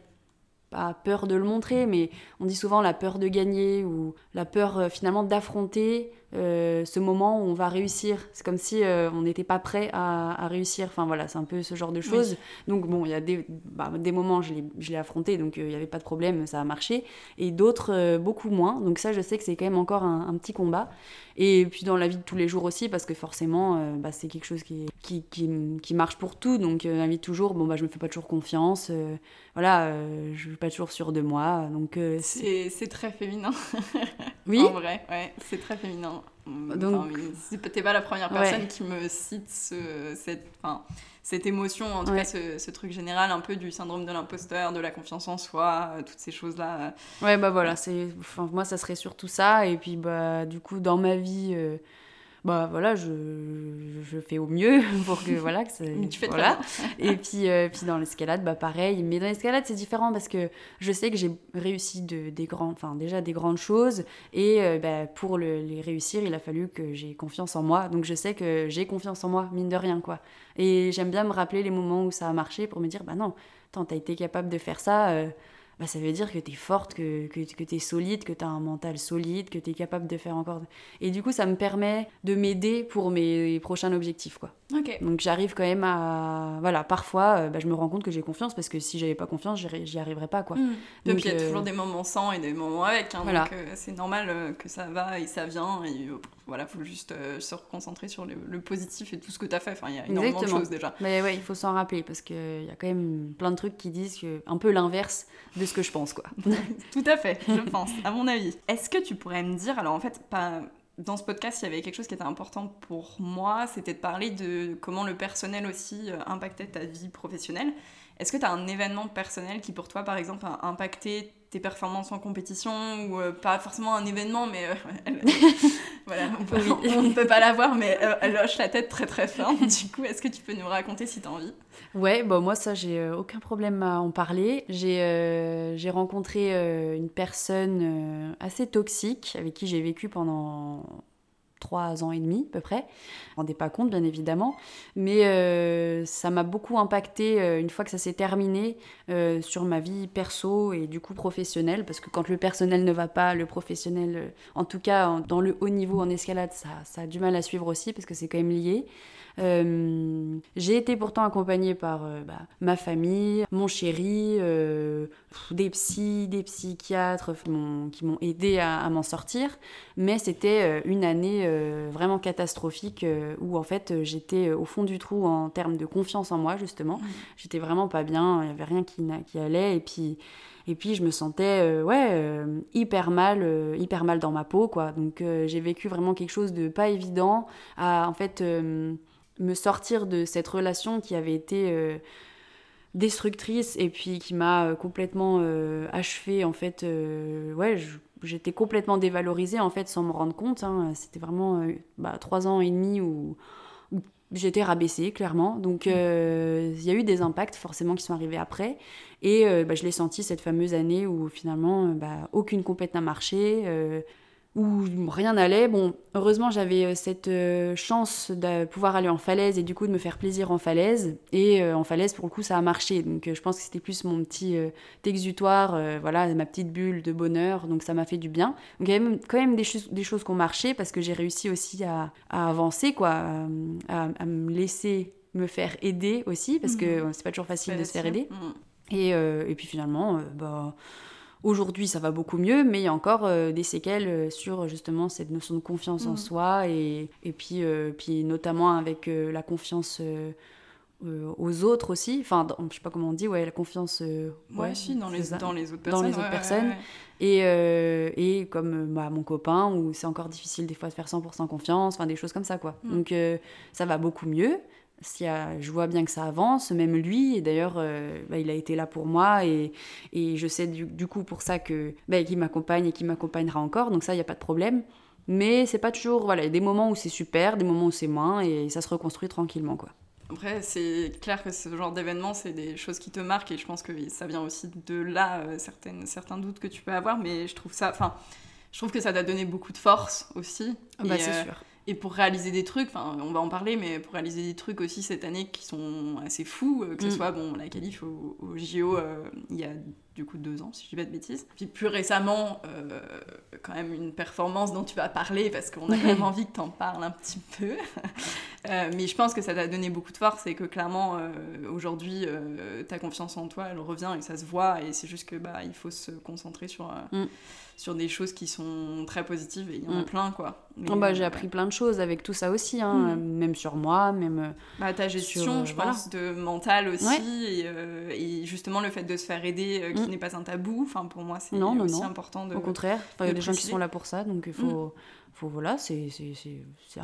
B: pas peur de le montrer, mais on dit souvent la peur de gagner ou la peur finalement d'affronter euh, ce moment où on va réussir. C'est comme si euh, on n'était pas prêt à, à réussir. Enfin voilà, c'est un peu ce genre de choses. Donc bon, il y a des, bah, des moments, je l'ai, je l'ai affronté, donc euh, il n'y avait pas de problème, ça a marché. Et d'autres, euh, beaucoup moins. Donc ça, je sais que c'est quand même encore un, un petit combat. Et puis dans la vie de tous les jours aussi, parce que forcément, euh, bah, c'est quelque chose qui, qui, qui, qui marche pour tout. Donc euh, la vie de toujours, bon, bah, je me fais pas toujours confiance. euh, voilà, euh, je suis pas toujours sûre de moi. Donc euh, c'est
C: très féminin. <laughs>
B: oui.
C: En vrai, ouais, c'est très féminin.
B: Donc-
C: Enfin, t'es pas la première
B: Ouais.
C: personne qui me cite ce- cette, enfin, cette émotion, en tout
B: Ouais.
C: cas ce, ce truc général un peu du syndrome de l'imposteur, de la confiance en soi, euh, toutes ces choses-là.
B: Ouais, bah voilà, c'est, enfin, moi, ça serait surtout ça. Et puis, bah, du coup, dans ma vie, euh, bah voilà, je, je fais au mieux <laughs> pour que, voilà, que
C: Mais <laughs> tu fais très
B: voilà. <laughs> Et puis, euh, puis dans l'escalade, bah pareil. Mais dans l'escalade, c'est différent parce que je sais que j'ai réussi de, des grands, enfin, déjà des grandes choses. Et euh, bah, pour le- les réussir, il a fallu que j'ai confiance en moi. Donc, je sais que j'ai confiance en moi, mine de rien, quoi. Et j'aime bien me rappeler les moments où ça a marché pour me dire, bah non, attends, t'as été capable de faire ça. euh, bah, ça veut dire que t'es forte, que, que, que t'es solide, que t'as un mental solide, que t'es capable de faire encore. Et du coup, ça me permet de m'aider pour mes prochains objectifs, quoi. Donc j'arrive quand même à... Voilà, parfois, euh, bah, je me rends compte que j'ai confiance, parce que si j'avais pas confiance, j'y arriverais pas, quoi.
C: Et
B: Donc,
C: puis il y a
B: euh,
C: toujours des moments sans et des moments avec. hein,
B: Voilà.
C: Donc euh, c'est normal que ça va et ça vient. Et voilà, faut juste euh, se reconcentrer sur le, le positif et tout ce que t'as fait. Enfin, il y a énormément
B: Exactement.
C: de choses déjà.
B: Mais ouais, il faut s'en rappeler, parce qu'il y a quand même plein de trucs qui disent que... un peu l'inverse de ce que je pense, quoi. <laughs>
C: Tout à fait, je pense, à mon avis. Est-ce que tu pourrais me dire, alors en fait, pas, dans ce podcast, il y avait quelque chose qui était important pour moi, c'était de parler de comment le personnel aussi euh, impactait ta vie professionnelle. Est-ce que tu as un événement personnel qui pour toi, par exemple, a impacté tes performances en compétition ou euh, pas forcément un événement, mais euh, <laughs> elle- <laughs> voilà, on, peut- on ne peut pas la voir, mais euh, <laughs> elle hoche la tête très très fort. Du coup, est-ce que tu peux nous raconter si tu as envie
B: Ouais, bah moi ça j'ai aucun problème à en parler. J'ai rencontré une personne assez toxique avec qui j'ai vécu pendant trois ans et demi à peu près. Je rendais pas compte bien évidemment, mais euh, ça m'a beaucoup impacté euh, une fois que ça s'est terminé euh, sur ma vie perso et du coup professionnelle parce que quand le personnel ne va pas, le professionnel, en tout cas dans le haut niveau en escalade, ça, ça a du mal à suivre aussi parce que c'est quand même lié. Euh, j'ai été pourtant accompagnée par euh, bah, ma famille, mon chéri, euh, des psys, des psychiatres qui m'ont- aidé à, à m'en sortir. Mais c'était une année vraiment catastrophique où en fait j'étais au fond du trou en termes de confiance en moi justement. J'étais vraiment pas bien, il y avait rien qui, allait et puis et puis je me sentais euh, ouais euh, hyper mal euh, hyper mal dans ma peau quoi. Donc j'ai vécu vraiment quelque chose de pas évident à en fait me sortir de cette relation qui avait été euh, destructrice et puis qui m'a euh, complètement euh, achevée en fait ouais j'étais complètement dévalorisée en fait sans me rendre compte hein. c'était vraiment bah, trois ans et demi où, j'étais rabaissée clairement donc il y a eu des impacts forcément qui sont arrivés après et bah, je l'ai senti cette fameuse année où finalement bah, aucune compète n'a marché où rien n'allait. Bon, heureusement, j'avais euh, cette euh, chance de pouvoir aller en falaise et du coup de me faire plaisir en falaise. Et euh, en falaise, pour le coup, ça a marché. Donc, euh, je pense que c'était plus mon petit exutoire, voilà, ma petite bulle de bonheur. Donc, ça m'a fait du bien. Donc, il y avait quand même des, choses- des choses qui ont marché parce que j'ai réussi aussi à, à avancer, quoi, à, me laisser me faire aider aussi parce que euh, c'est pas toujours facile de se faire aider.
C: Mm.
B: Et, et puis finalement, bah, aujourd'hui ça va beaucoup mieux, mais il y a encore euh, des séquelles euh, sur justement cette notion de confiance en
C: Mhm.
B: soi et, et puis, euh, puis notamment avec euh, la confiance aux autres aussi. Enfin, dans- je sais pas comment on dit, ouais, la confiance.
C: Ouais, si, dans les,
B: ça.
C: dans les autres
B: Dans
C: personnes.
B: les autres
C: ouais, ouais,
B: personnes.
C: ouais, ouais.
B: Et, et comme bah, mon copain, où c'est encore difficile des fois de faire 100% confiance, enfin des choses comme ça quoi.
C: Mm.
B: Donc ça va beaucoup mieux. Y a- je vois bien que ça avance, même lui, et d'ailleurs euh, bah, il a été là pour moi et, et je sais du, du coup pour ça que bah, qu'il m'accompagne et qu'il m'accompagnera encore, donc ça il n'y a pas de problème. Mais c'est pas toujours. Voilà, il y a des moments où c'est super, des moments où c'est moins, et ça se reconstruit tranquillement, quoi.
C: Après, c'est clair que ce genre d'événement, c'est des choses qui te marquent et je pense que ça vient aussi de là, euh, certaines, certains doutes que tu peux avoir, mais je trouve ça, enfin, je trouve que ça t'a donné beaucoup de force aussi.
B: Ah bah, c'est
C: euh,
B: sûr.
C: Et pour réaliser des trucs, enfin, on va en parler, mais pour réaliser des trucs aussi cette année qui sont assez fous, euh, que ce
B: Mm.
C: soit bon, la qualif au, au JO euh, il y a du coup deux ans, si je dis pas de bêtises. Puis plus récemment, euh, quand même une performance dont tu vas parler parce qu'on a quand même <laughs> envie que t'en parles un petit peu. Euh, mais je pense que ça t'a donné beaucoup de force et que clairement euh, aujourd'hui euh, ta confiance en toi elle revient et ça se voit et c'est juste que bah il faut se concentrer sur
B: Mm.
C: sur des choses qui sont très positives et il y en a
B: Mm.
C: plein quoi. Mais,
B: Oh, bah, j'ai appris plein de choses avec tout ça aussi, hein, euh, même sur moi, même.
C: Bah, ta gestion,
B: sur,
C: je
B: voilà.
C: pense, de mental aussi,
B: Ouais.
C: et, et justement le fait de se faire aider, qui
B: Mm.
C: n'est pas un tabou. Enfin, pour moi, c'est
B: non,
C: aussi
B: non.
C: important de.
B: Au contraire, Enfin, il y a
C: de
B: des gens qui sont là pour ça, donc il faut, faut voilà, c'est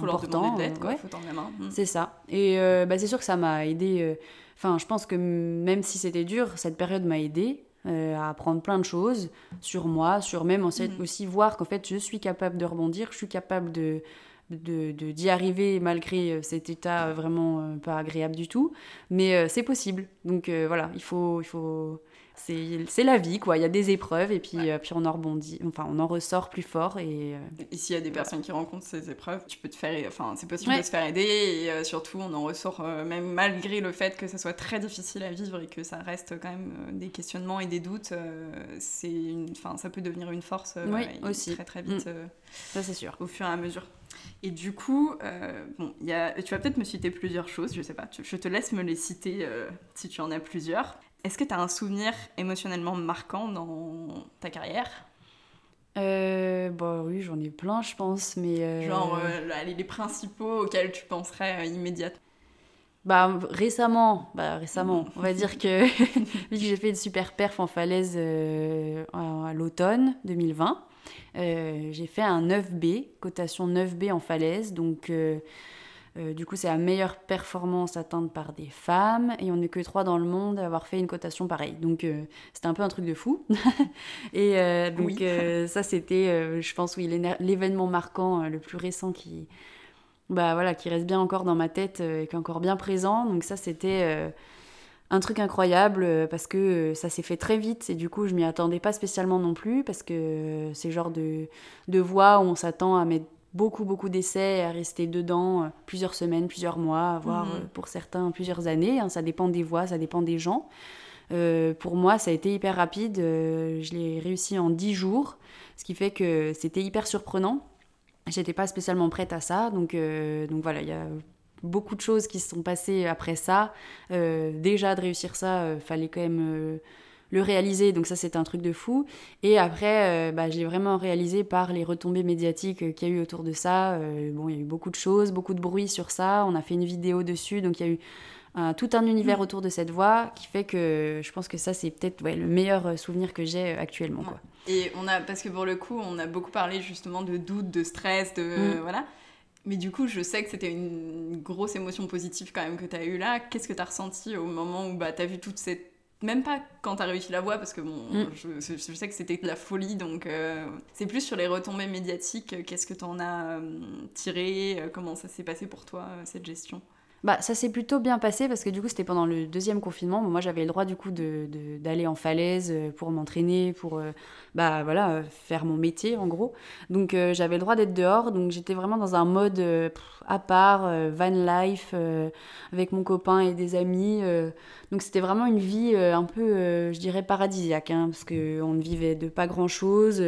C: leur
B: important.
C: demander de l'aide,
B: euh,
C: quoi.
B: ouais.
C: Faut tendre la main. Mm.
B: C'est ça. Et euh, bah, c'est sûr que ça m'a aidé. euh, Enfin, je pense que même si c'était dur, cette période m'a aidé euh, à apprendre plein de choses sur moi, sur même en fait,
C: Mhm.
B: aussi voir qu'en fait, je suis capable de rebondir, je suis capable de de de- d'y arriver malgré cet état vraiment pas agréable du tout mais c'est possible donc voilà il faut il faut c'est la vie quoi il y a des épreuves et puis euh, puis on en rebondit enfin on en ressort plus fort et euh,
C: Et s'il y a des personnes qui rencontrent ces épreuves, tu peux te faire, enfin, c'est possible
B: Ouais.
C: de se faire aider et euh, surtout on en ressort euh, même malgré le fait que ça soit très difficile à vivre et que ça reste quand même euh, des questionnements et des doutes. euh, c'est, enfin, ça peut devenir une force euh,
B: Oui, aussi.
C: très très vite.
B: Mm.
C: euh,
B: ça c'est sûr
C: au fur et à mesure. Et du coup, euh, bon, y a, tu vas peut-être me citer plusieurs choses, je sais pas, tu- je te laisse me les citer euh, si tu en as plusieurs. Est-ce que tu as un souvenir émotionnellement marquant dans ta carrière?
B: Euh, bah oui j'en ai plein je pense mais euh,
C: Genre euh, allez, les principaux auxquels tu penserais immédiatement
B: Bah récemment, bah récemment, <laughs> on va dire que <laughs> vu que j'ai fait une super perf en falaise à, l'automne 2020, euh, j'ai fait un 9B, cotation 9B en falaise, donc euh, du coup c'est la meilleure performance atteinte par des femmes et on n'est que trois dans le monde à avoir fait une cotation pareille, donc euh, c'était un peu un truc de fou. <laughs> et euh, donc
C: Oui.
B: ça c'était, je pense oui l'événement marquant le plus récent qui bah voilà, qui reste bien encore dans ma tête et qui est encore bien présent. Donc ça, c'était un truc incroyable parce que ça s'est fait très vite et du coup, je m'y attendais pas spécialement non plus parce que c'est le genre de, de voix où on s'attend à mettre beaucoup, beaucoup d'essais, à rester dedans euh, plusieurs semaines, plusieurs mois, voire
C: Mhm.
B: euh, pour certains plusieurs années. hein. ça dépend des voix, ça dépend des gens. Euh, pour moi, ça a été hyper rapide. euh, je l'ai réussi en 10 jours, ce qui fait que c'était hyper surprenant. J'étais pas spécialement prête à ça, donc, euh, donc voilà, il y a beaucoup de choses qui se sont passées après ça. Déjà, de réussir ça, fallait quand même le réaliser, donc ça, c'était un truc de fou. Et après, euh, bah, je l'ai vraiment réalisé par les retombées médiatiques euh, qu'il y a eu autour de ça. Euh, bon, il y a eu beaucoup de choses, beaucoup de bruit sur ça. On a fait une vidéo dessus, donc il y a eu un- tout un univers autour de cette voix qui fait que je pense que ça, c'est peut-être ouais, le meilleur euh, souvenir que j'ai actuellement. Quoi.
C: Et on a, parce que pour le coup, on a beaucoup parlé justement de doute, de stress, de.
B: Mm.
C: Voilà. Mais du coup, je sais que c'était une grosse émotion positive quand même que tu as eu là. Qu'est-ce que tu as ressenti au moment où bah, tu as vu toute cette. Même pas quand tu as réussi la voix, parce que bon,
B: Mm.
C: je, sais que c'était de la folie, donc euh, c'est plus sur les retombées médiatiques. Qu'est-ce que tu en as euh, tiré euh, Comment ça s'est passé pour toi, euh, cette gestion?
B: Bah, ça s'est plutôt bien passé parce que du coup, c'était pendant le deuxième confinement. Moi, j'avais le droit du coup de- de- d'aller en falaise euh, pour m'entraîner, pour euh, bah, voilà, euh, faire mon métier en gros. Donc, j'avais le droit d'être dehors. Donc, j'étais vraiment dans un mode à part, van life, avec mon copain et des amis. donc, c'était vraiment une vie un peu, je dirais, paradisiaque hein, parce qu'on ne vivait de pas grand chose.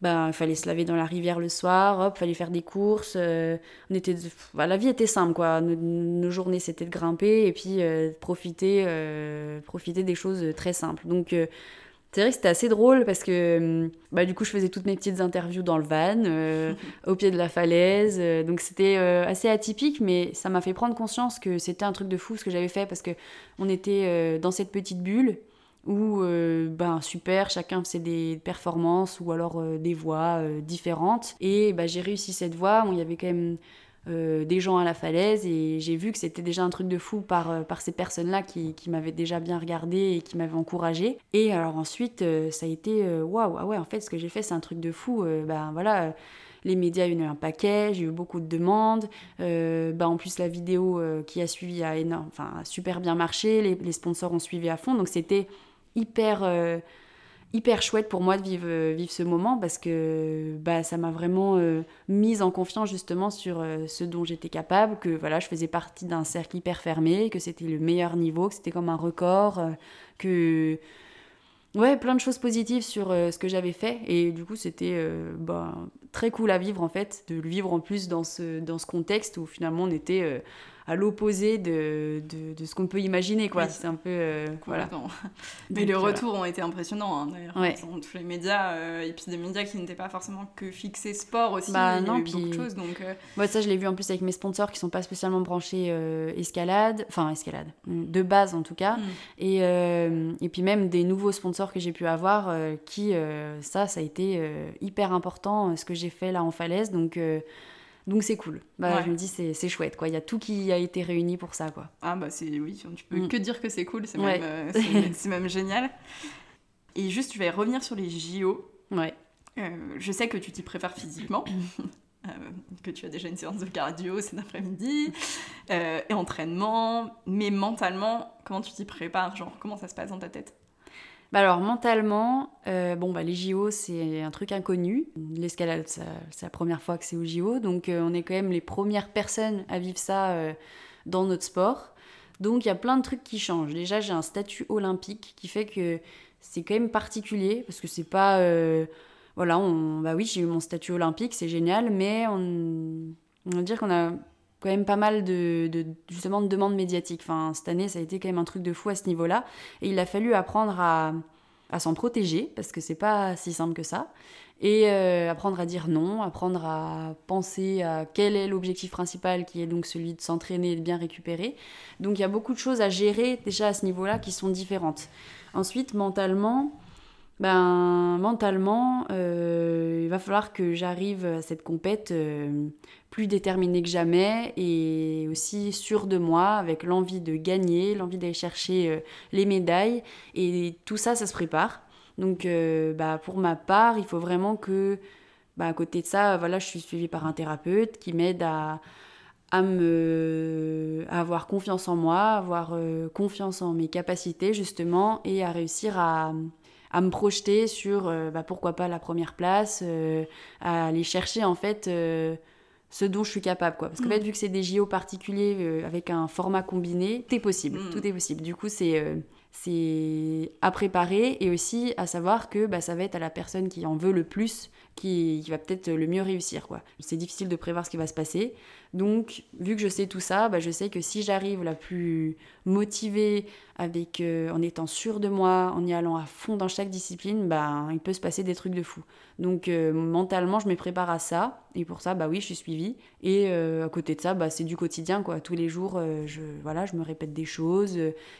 B: Ben, il fallait se laver dans la rivière le soir, hop, fallait faire des courses. euh, on était, bah, la vie était simple, quoi. Nos, nos journées, c'était de grimper et puis euh, profiter, euh, profiter des choses très simples. Donc, c'est vrai que c'était assez drôle parce que, hum, bah, du coup, je faisais toutes mes petites interviews dans le van, euh, <laughs> au pied de la falaise. euh, donc, c'était euh, assez atypique, mais ça m'a fait prendre conscience que c'était un truc de fou ce que j'avais fait parce que on était dans cette petite bulle où euh, ben super chacun faisait des performances ou alors euh, des voix euh, différentes. Et ben, j'ai réussi cette voix. Il y avait quand même euh, des gens à la falaise et j'ai vu que c'était déjà un truc de fou par, par ces personnes-là qui, qui m'avaient déjà bien regardé et qui m'avaient encouragé. Et alors ensuite ça a été waouh ah ouais en fait ce que j'ai fait c'est un truc de fou. Ben voilà les médias, a eu un paquet, j'ai eu beaucoup de demandes. bah, en plus, la vidéo qui a suivi a, énorme, super bien marché, les, les, sponsors ont suivi à fond. Donc c'était hyper hyper chouette pour moi de vivre, euh, vivre ce moment parce que bah, ça m'a vraiment euh, mise en confiance justement sur euh, ce dont j'étais capable, que voilà, je faisais partie d'un cercle hyper fermé, que c'était le meilleur niveau, que c'était comme un record, que ouais, plein de choses positives sur ce que j'avais fait. Et du coup c'était bah, très cool à vivre en fait, de le vivre en plus dans ce, dans ce contexte où finalement on était à l'opposé de, de, ce qu'on peut imaginer, quoi. C'est un peu... Euh, voilà. <laughs>
C: Mais les retours ont été impressionnants, hein, d'ailleurs. Ouais. Tous les médias, euh, et puis des médias qui n'étaient pas forcément que fixés sport aussi, bah, il y a eu beaucoup de choses, donc...
B: Euh. ça, je l'ai vu en plus avec mes sponsors qui sont pas spécialement branchés escalade, enfin escalade, de base en tout cas, mm. et, et puis même des nouveaux sponsors que j'ai pu avoir, qui, ça, ça a été hyper important, ce que j'ai fait là en falaise, donc... Donc c'est cool. Bah, Je me dis, c'est chouette, quoi. Il y a tout qui a été réuni pour ça, quoi.
C: Ah, bah, c'est oui, tu peux mm. que dire que c'est cool, c'est même, euh, même, génial. Et juste, je vais revenir sur les JO.
B: Ouais.
C: Euh, je sais que tu t'y prépares physiquement. <coughs> Euh, que tu as déjà une séance de cardio cet après-midi, et entraînement, mais mentalement, comment tu t'y prépares? Genre, comment ça se passe dans ta tête?
B: Bah alors mentalement, euh, bon bah les JO c'est un truc inconnu. L'escalade c'est la première fois que c'est au JO, donc euh, on est quand même les premières personnes à vivre ça euh, dans notre sport. Donc il y a plein de trucs qui changent. Déjà j'ai un statut olympique qui fait que c'est quand même particulier parce que c'est pas voilà on bah oui j'ai eu mon statut olympique c'est génial mais on, on va dire qu'on a quand même pas mal de, justement de demandes médiatiques. Enfin, cette année, ça a été quand même un truc de fou à ce niveau-là. Et il a fallu apprendre à, à s'en protéger, parce que c'est pas si simple que ça. Et euh, apprendre à dire non, apprendre à penser à quel est l'objectif principal, qui est donc celui de s'entraîner et de bien récupérer. Donc il y a beaucoup de choses à gérer déjà à ce niveau-là qui sont différentes. Ensuite, mentalement, ben mentalement, euh, il va falloir que j'arrive à cette compète euh, plus déterminée que jamais et aussi sûre de moi, avec l'envie de gagner, l'envie d'aller chercher euh, les médailles. Et tout ça, ça se prépare. Donc, bah, pour ma part, il faut vraiment que, bah, à côté de ça, voilà, je suis suivie par un thérapeute qui m'aide à, à me à avoir confiance en moi, avoir confiance en mes capacités justement et à réussir à à me projeter sur euh, bah, pourquoi pas la première place, euh, à aller chercher en fait euh, ce dont je suis capable quoi. Parce que fait, mm. vu que c'est des JO particuliers avec un format combiné, tout est possible, mm. tout est possible. Du coup c'est c'est à préparer et aussi à savoir que bah, ça va être à la personne qui en veut le plus qui, qui va peut-être le mieux réussir. quoi. C'est difficile de prévoir ce qui va se passer. Donc, vu que je sais tout ça, bah, je sais que si j'arrive la plus motivée, avec, euh, en étant sûre de moi, en y allant à fond dans chaque discipline, bah, il peut se passer des trucs de fou. Donc, euh, mentalement, je me prépare à ça. Et pour ça, bah oui, je suis suivie. Et euh, à côté de ça, bah, c'est du quotidien. quoi. Tous les jours, je, voilà, je me répète des choses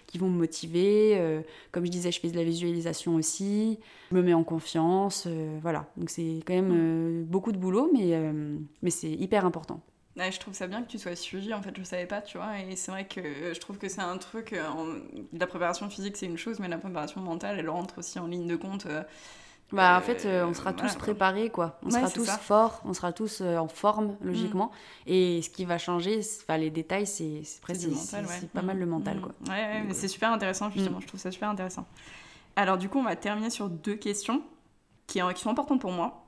B: qui vont me motiver. comme je disais, je fais de la visualisation aussi. Je me mets en confiance. voilà. Donc, c'est quand même beaucoup de boulot, mais, mais c'est hyper important
C: je trouve ça bien que tu sois suivi, en fait, je savais pas, tu vois, et c'est vrai que je trouve que c'est un truc, euh, la préparation physique c'est une chose, mais la préparation mentale, elle rentre aussi en ligne de compte. Euh,
B: bah, en fait, euh, on sera tous préparés, quoi. On sera tous forts, on sera tous en forme, logiquement. Mm. Et ce qui va changer, les détails, c'est presque c'est pas mal le mental, mm. quoi.
C: Ouais, mais c'est super intéressant, justement. Mm. Je trouve ça super intéressant. Alors, du coup, on va terminer sur deux questions qui, qui sont importantes pour moi.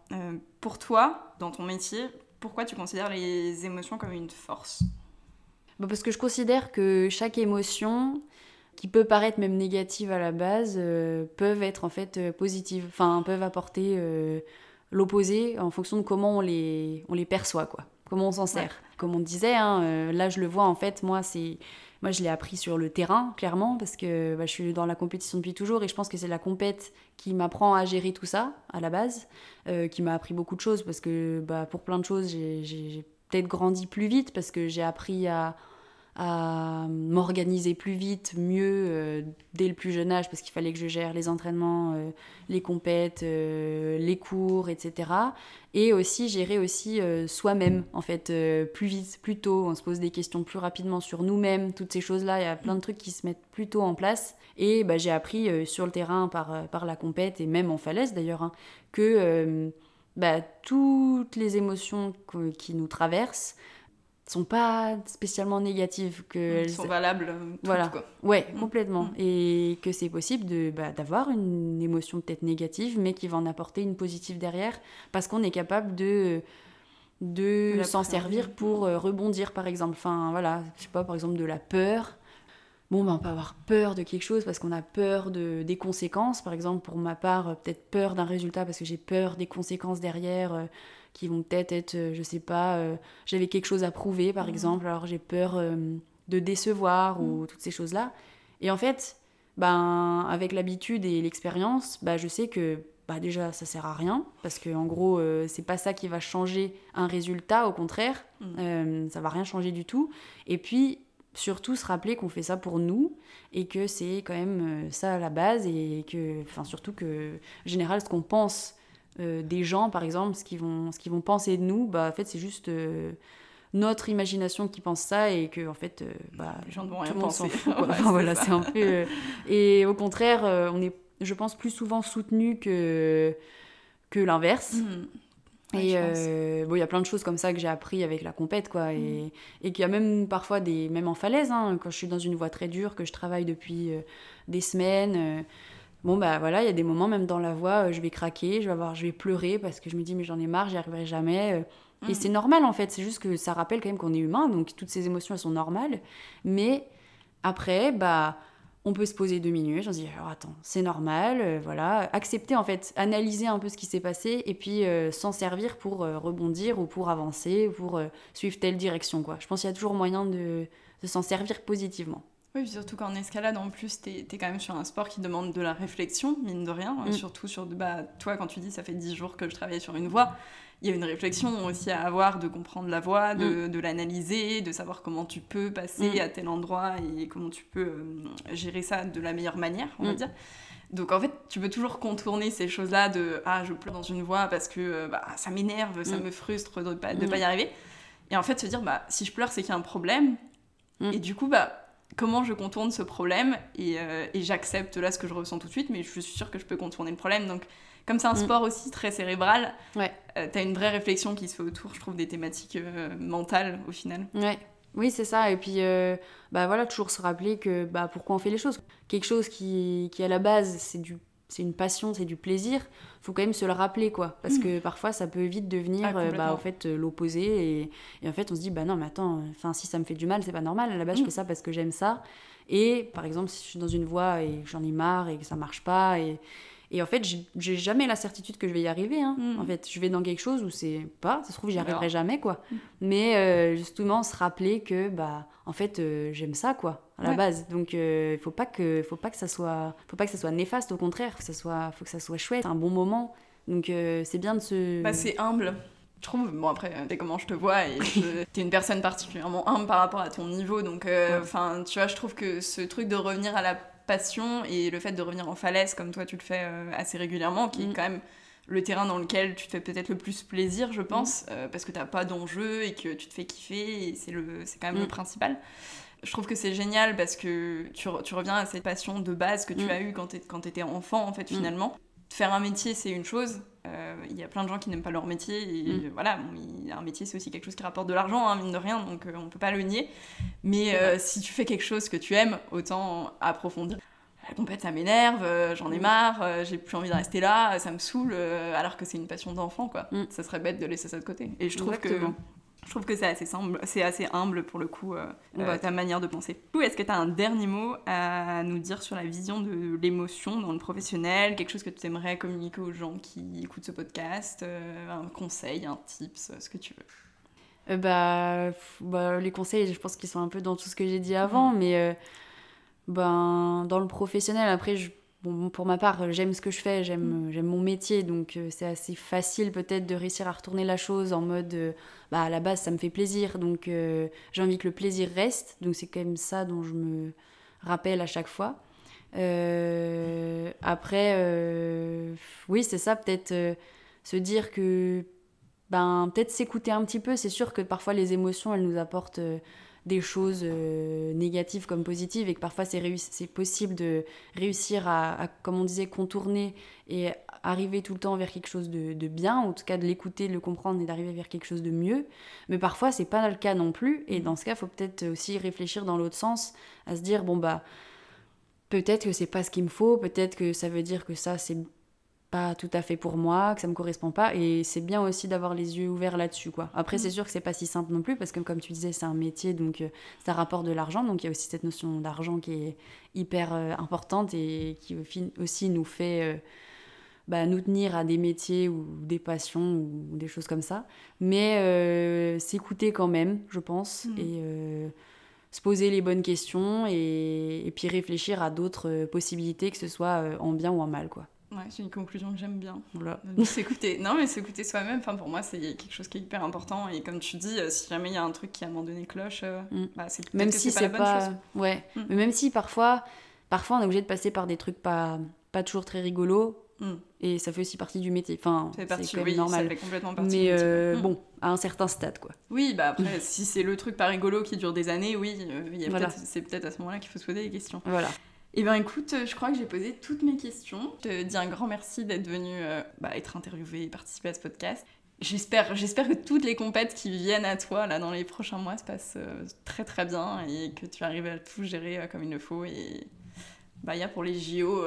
C: pour toi, dans ton métier, pourquoi tu considères les émotions comme une force
B: bah Parce que je considère que chaque émotion, qui peut paraître même négative à la base, euh, peuvent être en fait euh, positives, enfin peuvent apporter euh, l'opposé en fonction de comment on les, on les perçoit, quoi, comment on s'en sert. Comme on disait, hein, là je le vois en fait, moi c'est moi, je l'ai appris sur le terrain, clairement, parce que bah, je suis dans la compétition depuis toujours et je pense que c'est la compète qui m'apprend à gérer tout ça, à la base, euh, qui m'a appris beaucoup de choses, parce que bah, pour plein de choses, j'ai peut-être grandi plus vite, parce que j'ai appris à à m'organiser plus vite, mieux euh, dès le plus jeune âge parce qu'il fallait que je gère les entraînements, euh, les compètes, euh, les cours, etc. Et aussi gérer aussi soi-même en fait plus vite, plus tôt. On se pose des questions plus rapidement sur nous-mêmes, toutes ces choses-là. Il y a plein de trucs qui se mettent plus tôt en place. Et bah, j'ai appris sur le terrain par, par la compète et même en falaise d'ailleurs hein, que bah, toutes les émotions qui nous traversent sont pas spécialement négatives que
C: elles sont valables euh, toutes,
B: voilà
C: quoi.
B: ouais
C: Mm.
B: complètement
C: Mm.
B: et que c'est possible de bah, d'avoir une émotion peut-être négative mais qui va en apporter une positive derrière parce qu'on est capable de de s'en servir pour euh, rebondir par exemple enfin voilà je sais pas par exemple de la peur bon ben on peut avoir peur de quelque chose parce qu'on a peur de des conséquences par exemple pour ma part euh, peut-être peur d'un résultat parce que j'ai peur des conséquences derrière euh, qui vont peut-être être, euh, je sais pas, euh, j'avais quelque chose à prouver par
C: Mhm.
B: exemple, alors j'ai peur euh, de décevoir ou toutes ces choses-là. Et en fait, ben, avec l'habitude et l'expérience, bah, je sais que bah, déjà ça sert à rien parce que en gros, euh, c'est pas ça qui va changer un résultat, au contraire,
C: Mhm.
B: euh, ça va rien changer du tout. Et puis, surtout se rappeler qu'on fait ça pour nous et que c'est quand même ça à la base et que, enfin, surtout que, en général, ce qu'on pense euh, des gens, par exemple, ce qu'ils vont, vont penser de nous, bah, en fait, c'est juste euh, notre imagination qui pense ça et que, en fait, euh, bah,
C: Les gens ne vont rien penser.
B: fout. quoi. <laughs>
C: Ouais,
B: Enfin,
C: c'est
B: voilà, c'est un peu. Et au contraire, on est, je pense, plus souvent soutenu que, que l'inverse.
C: Mhm.
B: Et euh, bon, il y a plein de choses comme ça que j'ai appris avec la compète, quoi. Et, et qu'il y a même parfois des. Même en falaise, hein, quand je suis dans une voie très dure, que je travaille depuis euh, des semaines. euh, bon, bah voilà, il y a des moments, même dans la voie, euh, je vais craquer, je vais, avoir, je vais pleurer parce que je me dis, mais j'en ai marre, j'y arriverai jamais. euh. Et
C: Mhm.
B: c'est normal, en fait. C'est juste que ça rappelle quand même qu'on est humain, donc toutes ces émotions, elles sont normales. Mais après, bah. On peut se poser deux minutes, on se dit alors attends, c'est normal, euh, voilà, accepter en fait, analyser un peu ce qui s'est passé et puis euh, s'en servir pour euh, rebondir ou pour avancer ou pour suivre telle direction quoi. Je pense qu'il y a toujours moyen de, de s'en servir positivement.
C: Oui, surtout qu'en escalade, en plus, t'es es quand même sur un sport qui demande de la réflexion, mine de rien.
B: Mm.
C: Surtout sur, bah, toi, quand tu dis ça fait 10 jours que je travaille sur une voie, il y a une réflexion aussi à avoir de comprendre la voie, de, de l'analyser, de savoir comment tu peux passer
B: Mm.
C: à tel endroit et comment tu peux euh, gérer ça de la meilleure manière, on va
B: Mm.
C: dire. Donc en fait, tu peux toujours contourner ces choses-là de ah je pleure dans une voie parce que euh, bah, ça m'énerve, ça
B: Mm.
C: me frustre de pas de
B: Mm.
C: pas y arriver. Et en fait se dire bah si je pleure c'est qu'il y a un problème.
B: Mm.
C: Et du coup bah comment je contourne ce problème et, euh, et j'accepte là ce que je ressens tout de suite, mais je suis sûre que je peux contourner le problème. Donc comme c'est un
B: Mm.
C: sport aussi très cérébral,
B: Ouais.
C: euh, t'as une vraie réflexion qui se fait autour, je trouve, des thématiques euh, mentales au final.
B: Ouais. Oui, c'est ça. Et puis, bah voilà, toujours se rappeler que bah, pourquoi on fait les choses. Quelque chose qui, qui à la base, c'est du c'est une passion, c'est du plaisir, faut quand même se le rappeler, quoi. Parce
C: Mm.
B: que parfois, ça peut vite devenir,
C: Ah,
B: euh, bah, en fait, euh, l'opposé. Et, et en fait, on se dit, bah non, mais attends, enfin, si ça me fait du mal, c'est pas normal. À la base, je
C: Mm.
B: fais ça parce que j'aime ça. Et par exemple, si je suis dans une voie et j'en ai marre et que ça marche pas, et, et en fait, j'ai- jamais la certitude que je vais y arriver. hein.
C: Mm.
B: En fait, je vais dans quelque chose où c'est pas, ça se trouve, j'y arriverai jamais, quoi. Mais euh, justement, se rappeler que, bah, en fait, euh, j'aime ça, quoi, à la
C: Ouais.
B: base. Donc, il faut pas que, faut pas que ça soit, faut pas que ça soit néfaste. Au contraire, faut que ça soit, faut que ça soit chouette, un bon moment. Donc, euh, c'est bien de se.
C: Bah, c'est humble. Je trouve, bon après, euh, t'es comment je te vois et <laughs> je- t'es une personne particulièrement humble par rapport à ton niveau, donc euh,
B: Ouais.
C: enfin, tu vois, je trouve que ce truc de revenir à la passion et le fait de revenir en falaise comme toi tu le fais euh, assez régulièrement, qui
B: Mm.
C: est quand même le terrain dans lequel tu te fais peut-être le plus plaisir, je pense, euh, parce que t'as pas d'enjeu et que tu te fais kiffer et c'est le, c'est quand même le
B: Mm.
C: principal. Je trouve que c'est génial parce que tu, tu reviens à cette passion de base que tu
B: Mm.
C: as eue quand t'es- quand t'étais enfant, en fait,
B: Mm.
C: finalement. Faire un métier, c'est une chose. Euh, Il y a plein de gens qui n'aiment pas leur métier. Et
B: Mm.
C: voilà, bon, un métier, c'est aussi quelque chose qui rapporte de l'argent, hein, mine de rien, donc euh, on peut pas le nier. Mais euh, si tu fais quelque chose que tu aimes, autant approfondir. La compète, ça m'énerve, euh, j'en ai
B: Mm.
C: marre, euh, j'ai plus envie de rester là, ça me saoule, euh, alors que c'est une passion d'enfant, quoi.
B: Mm.
C: Ça serait bête de laisser ça de côté. Et je trouve que
B: Exactement.
C: Je trouve que c'est assez, simple, c'est assez humble pour le coup, euh,
B: Bah,
C: euh, ta manière de penser. Du coup, est-ce que tu as un dernier mot à nous dire sur la vision de l'émotion dans le professionnel? Quelque chose que tu aimerais communiquer aux gens qui écoutent ce podcast euh, Un conseil, un tips, ce que tu veux?
B: Euh, bah, bah, les conseils, je pense qu'ils sont un peu dans tout ce que j'ai dit avant, mais euh, ben, dans le professionnel, après, je- bon, pour ma part, euh, j'aime ce que je fais, j'aime euh, j'aime mon métier, donc euh, c'est assez facile peut-être de réussir à retourner la chose en mode, euh, bah, à la base, ça me fait plaisir, donc euh, j'ai envie que le plaisir reste, donc c'est quand même ça dont je me rappelle à chaque fois. Euh, après, euh, oui, c'est ça, peut-être euh, se dire que ben peut-être s'écouter un petit peu c'est sûr que parfois les émotions elles nous apportent euh, des choses euh, négatives comme positives et que parfois c'est, c'est possible de réussir à, comme on disait, contourner et arriver tout le temps vers quelque chose de, bien, en tout cas de l'écouter, de le comprendre et d'arriver vers quelque chose de mieux. Mais parfois c'est pas le cas non plus et dans ce cas il faut peut-être aussi réfléchir dans l'autre sens, à se dire bon bah peut-être que c'est pas ce qu'il me faut, peut-être que ça veut dire que ça c'est pas tout à fait pour moi, que ça me correspond pas. Et c'est bien aussi d'avoir les yeux ouverts là-dessus, quoi. Après, c'est mm. sûr que c'est pas si simple non plus, parce que comme tu disais, c'est un métier, donc euh, ça rapporte de l'argent. Donc il y a aussi cette notion d'argent qui est hyper euh, importante et qui aussi nous fait euh, bah, nous tenir à des métiers ou des passions ou des choses comme ça. Mais s'écouter quand même, je pense, mm. et se poser les bonnes questions et, et puis réfléchir à d'autres possibilités, que ce soit en bien ou en mal, quoi.
C: Ouais, c'est une conclusion que j'aime bien. Voilà. Euh, s'écouter. Non, mais s'écouter soi-même, enfin, pour moi, c'est quelque chose qui est hyper important. Et comme tu dis, euh, si jamais il y a un truc qui a abandonné cloche, euh, mm. bah, c'est
B: même si c'est pas, la bonne chose. Ouais, mm. mais même si parfois, parfois on est obligé de passer par des trucs pas, pas toujours très rigolos. Mm. Et ça fait aussi partie du métier. Enfin, c'est quand même normal. Ça fait complètement partie mais bon, à un certain stade, quoi.
C: Oui, bah <laughs> après, si c'est le truc pas rigolo qui dure des années, oui, c'est peut-être à ce moment-là qu'il faut se poser des questions.
B: Voilà.
C: Eh bien écoute, je crois que j'ai posé toutes mes questions. Je te dis un grand merci d'être venu euh, bah, être interviewé et participer à ce podcast. J'espère, j'espère que toutes les compètes qui viennent à toi là dans les prochains mois se passent euh, très très bien et que tu arrives à tout gérer euh, comme il le faut. Et bah, il y a pour les JO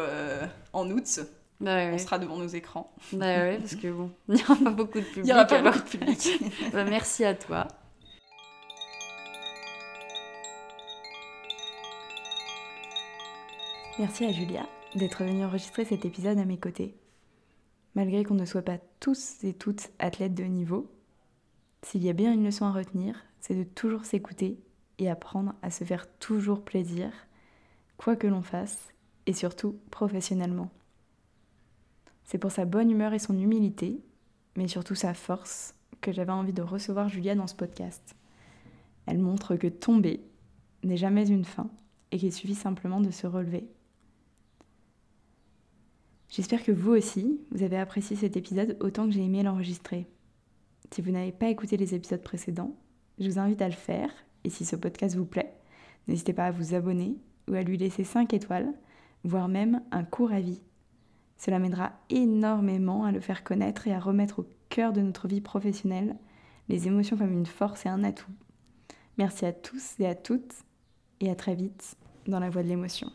C: en août. Bah on sera devant nos écrans.
B: Bah ouais, parce que bon, <laughs> il n'y aura pas beaucoup de <laughs> public. Il n'y
C: aura pas beaucoup de public. <laughs>
B: bah, merci à toi.
A: Merci à Julia d'être venue enregistrer cet épisode à mes côtés. Malgré qu'on ne soit pas tous et toutes athlètes de niveau, s'il y a bien une leçon à retenir, c'est de toujours s'écouter et apprendre à se faire toujours plaisir, quoi que l'on fasse, et surtout professionnellement. C'est pour sa bonne humeur et son humilité, mais surtout sa force, que j'avais envie de recevoir Julia dans ce podcast. Elle montre que tomber n'est jamais une fin et qu'il suffit simplement de se relever. J'espère que vous aussi, vous avez apprécié cet épisode autant que j'ai aimé l'enregistrer. Si vous n'avez pas écouté les épisodes précédents, je vous invite à le faire, et si ce podcast vous plaît, n'hésitez pas à vous abonner ou à lui laisser 5 étoiles, voire même un court avis. Cela m'aidera énormément à le faire connaître et à remettre au cœur de notre vie professionnelle les émotions comme une force et un atout. Merci à tous et à toutes, et à très vite dans la voie de l'émotion.